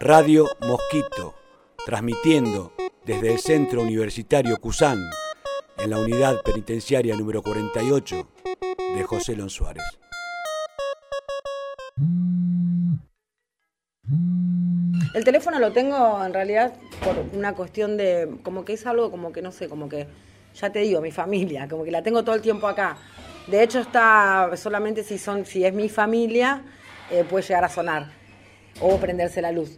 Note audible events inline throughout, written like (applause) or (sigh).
Radio Mosquito, transmitiendo desde el Centro Universitario Cusán, en la unidad penitenciaria número 48 de José Lon Suárez. El teléfono lo tengo en realidad por una cuestión de, como que es algo como que no sé, como que, ya te digo, mi familia, como que la tengo todo el tiempo acá. De hecho está solamente si son, si es mi familia, eh, puede llegar a sonar o prenderse la luz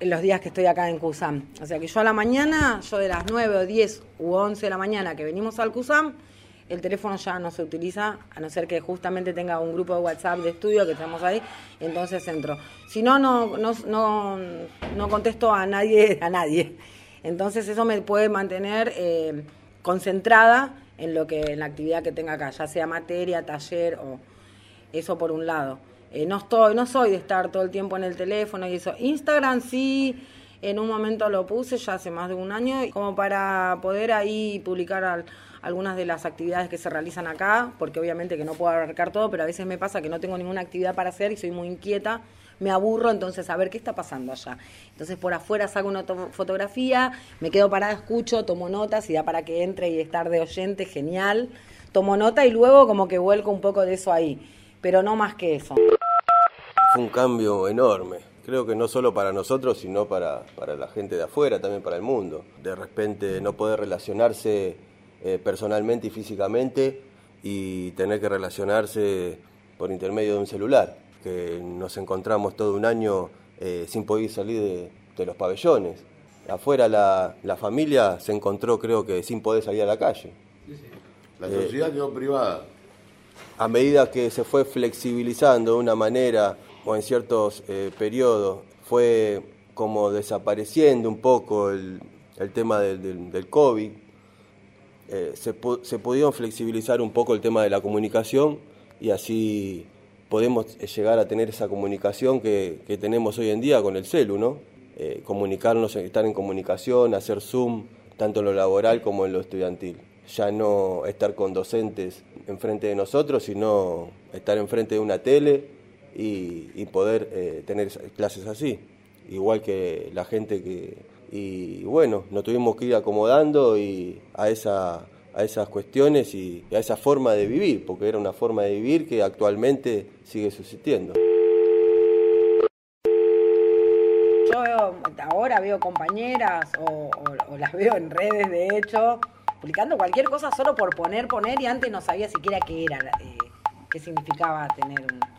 en los días que estoy acá en Cusam. O sea que yo a la mañana, yo de las 9 o 10 u 11 de la mañana que venimos al Cusam, el teléfono ya no se utiliza, a no ser que justamente tenga un grupo de WhatsApp de estudio que tenemos ahí, entonces entro. Si no, no, no, no, no contesto a nadie, (laughs) a nadie. Entonces eso me puede mantener eh, concentrada en lo que, en la actividad que tenga acá, ya sea materia, taller o eso por un lado. Eh, no estoy, no soy de estar todo el tiempo en el teléfono y eso. Instagram sí, en un momento lo puse ya hace más de un año, como para poder ahí publicar algunas de las actividades que se realizan acá, porque obviamente que no puedo abarcar todo, pero a veces me pasa que no tengo ninguna actividad para hacer y soy muy inquieta, me aburro, entonces a ver qué está pasando allá. Entonces por afuera saco una fotografía, me quedo parada, escucho, tomo notas y da para que entre y estar de oyente, genial. Tomo nota y luego como que vuelco un poco de eso ahí, pero no más que eso. Fue un cambio enorme, creo que no solo para nosotros, sino para, para la gente de afuera, también para el mundo. De repente no poder relacionarse eh, personalmente y físicamente y tener que relacionarse por intermedio de un celular, que nos encontramos todo un año eh, sin poder salir de, de, los pabellones. Afuera la, la, familia se encontró creo que sin poder salir a la calle. La sociedad quedó privada. A medida que se fue flexibilizando de una manera o en ciertos eh, periodos fue como desapareciendo un poco el, el tema del, del, del COVID, eh, se, se pudieron flexibilizar un poco el tema de la comunicación y así podemos llegar a tener esa comunicación que, que tenemos hoy en día con el celu, ¿no? Eh, comunicarnos, estar en comunicación, hacer Zoom, tanto en lo laboral como en lo estudiantil. Ya no estar con docentes enfrente de nosotros, sino estar enfrente de una tele y, poder eh, tener clases así, igual que la gente que... Y bueno, nos tuvimos que ir acomodando y a, esa, a esas cuestiones y a esa forma de vivir, porque era una forma de vivir que actualmente sigue subsistiendo. Yo ahora veo compañeras o las veo en redes, de hecho, publicando cualquier cosa solo por poner, poner, y antes no sabía siquiera qué era, eh, qué significaba tener un,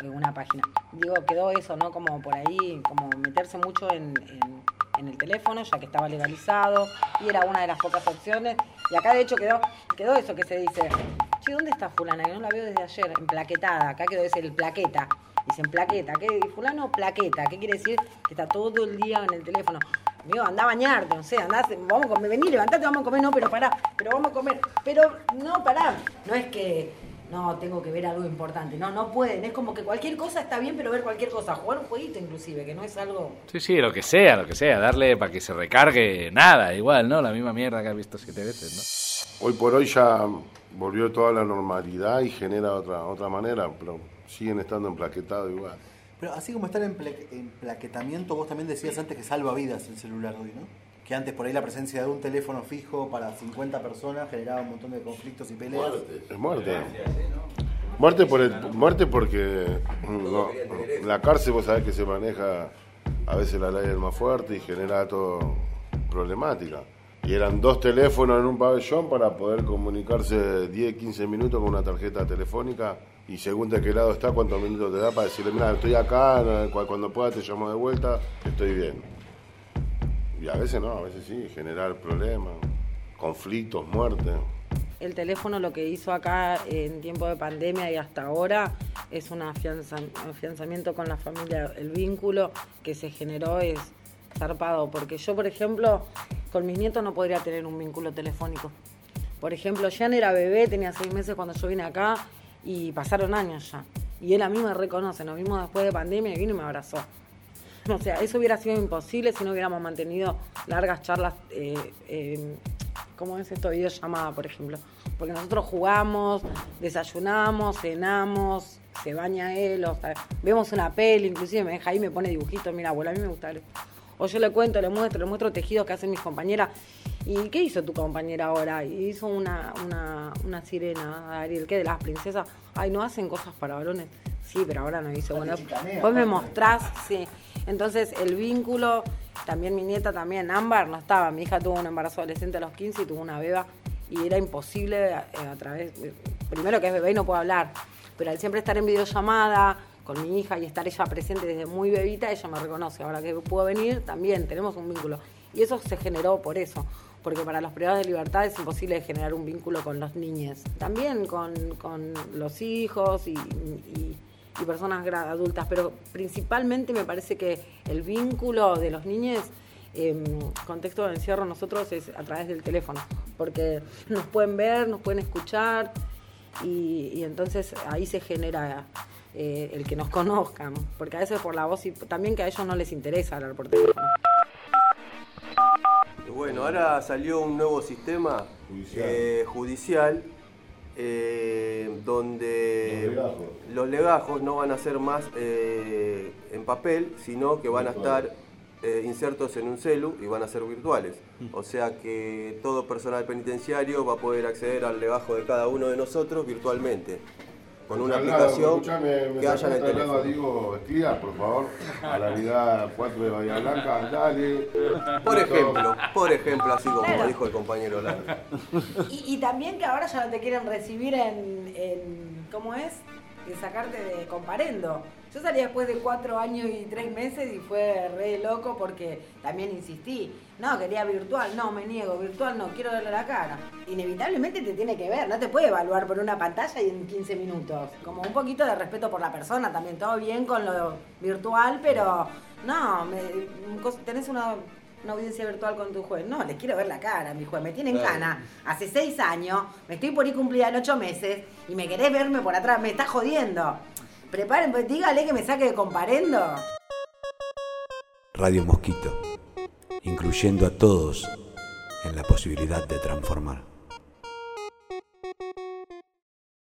alguna página. Digo, quedó eso, ¿no? Como por ahí, como meterse mucho en, en, en, el teléfono, ya que estaba legalizado, y era una de las pocas opciones. Y acá de hecho quedó, quedó eso que se dice, che, ¿dónde está fulana? Que no la veo desde ayer, emplaquetada. Acá quedó ese el plaqueta. Dicen plaqueta, ¿qué? Fulano, plaqueta. ¿Qué quiere decir? Que está todo el día en el teléfono. Amigo, anda a bañarte, no sé, andá, vamos a comer, vení, levantate, vamos a comer, no, pero pará, pero vamos a comer, pero no, pará, no es que no, tengo que ver algo importante. No, no pueden. Es como que cualquier cosa está bien, pero ver cualquier cosa. Jugar un jueguito inclusive, que no es algo... Sí, sí, lo que sea, lo que sea. Darle para que se recargue nada, igual, ¿no? La misma mierda que has visto siete veces, ¿no? Hoy por hoy ya volvió toda la normalidad y genera otra, otra manera, pero siguen estando emplaquetados igual. Pero así como está en emplaquetamiento, vos también decías antes que salva vidas el celular hoy, ¿no? Que antes por ahí la presencia de un teléfono fijo para 50 personas generaba un montón de conflictos y peleas. Muerte. Es muerte. Muerte, por el, muerte porque no, la cárcel vos sabés que se maneja a veces la ley es más fuerte y genera todo problemática. Y eran dos teléfonos en un pabellón para poder comunicarse 10, 15 minutos con una tarjeta telefónica y según de qué lado está, cuántos minutos te da para decirle, mira, estoy acá, cuando pueda te llamo de vuelta, estoy bien. Y a veces no, a veces sí, generar problemas, conflictos, muerte. El teléfono lo que hizo acá en tiempo de pandemia y hasta ahora es un afianzamiento con la familia. El vínculo que se generó es zarpado, porque yo, por ejemplo, con mis nietos no podría tener un vínculo telefónico. Por ejemplo, Jan era bebé, tenía seis meses cuando yo vine acá y pasaron años ya. Y él a mí me reconoce, nos vimos después de pandemia vino y me abrazó. (laughs) O sea, eso hubiera sido imposible si no hubiéramos mantenido largas charlas, eh, eh, ¿cómo es esto? Videollamada, por ejemplo. Porque nosotros jugamos, desayunamos, cenamos, se baña él, o sea, vemos una peli, inclusive me deja ahí, me pone dibujitos, mira, abuela, a mí me gusta. O yo le cuento, le muestro, le muestro tejidos que hacen mis compañeras. ¿Y qué hizo tu compañera ahora? Y hizo una, una, una sirena, Ariel, ¿qué de las princesas? Ay, no hacen cosas para varones. Sí, pero ahora no hizo. Bueno, vos me mostrás, sí. Entonces el vínculo, también mi nieta también, Ámbar no estaba. Mi hija tuvo un embarazo adolescente a los 15 y tuvo una beba y era imposible eh, a, través, primero que es bebé y no puede hablar, pero al siempre estar en videollamada con mi hija y estar ella presente desde muy bebita, ella me reconoce. Ahora que puedo venir, también tenemos un vínculo. Y eso se generó por eso, porque para los privados de libertad es imposible generar un vínculo con los niños. También con, con los hijos y, y personas adultas, pero principalmente me parece que el vínculo de los niños en contexto de encierro nosotros es a través del teléfono, porque nos pueden ver, nos pueden escuchar y, y entonces ahí se genera eh, el que nos conozcan, porque a veces por la voz y también que a ellos no les interesa hablar por teléfono. Bueno, ahora salió un nuevo sistema Judicial. eh, judicial, eh, donde Los legajos. los legajos no van a ser más eh, en papel, sino que van a estar eh, insertos en un celu y van a ser virtuales. O sea que todo personal penitenciario va a poder acceder al legajo de cada uno de nosotros virtualmente, con una aplicación escuchame, me que haya en el teléfono. Diego Esquía, por favor, a la unidad 4 de Bahía Blanca, dale. Por ejemplo, por ejemplo, así como Claro. dijo el compañero Lara. Y, y también que ahora ya no te quieren recibir en, en- ¿cómo es? En sacarte de comparendo. Yo salí después de cuatro años y tres meses y fue re loco porque también insistí. No, quería virtual, no, me niego, virtual no, quiero verle la cara. Inevitablemente te tiene que ver, no te puede evaluar por una pantalla y en 15 minutos. Como un poquito de respeto por la persona también, todo bien con lo virtual, pero no, me- tenés una una audiencia virtual con tu juez. No, les quiero ver la cara, mi juez. Me tienen Claro. cana hace seis años, me estoy por ir cumplida en ocho meses y me querés verme por atrás. Me estás jodiendo. Preparen, pues dígale que me saque de comparendo. Radio Mosquito, incluyendo a todos en la posibilidad de transformar.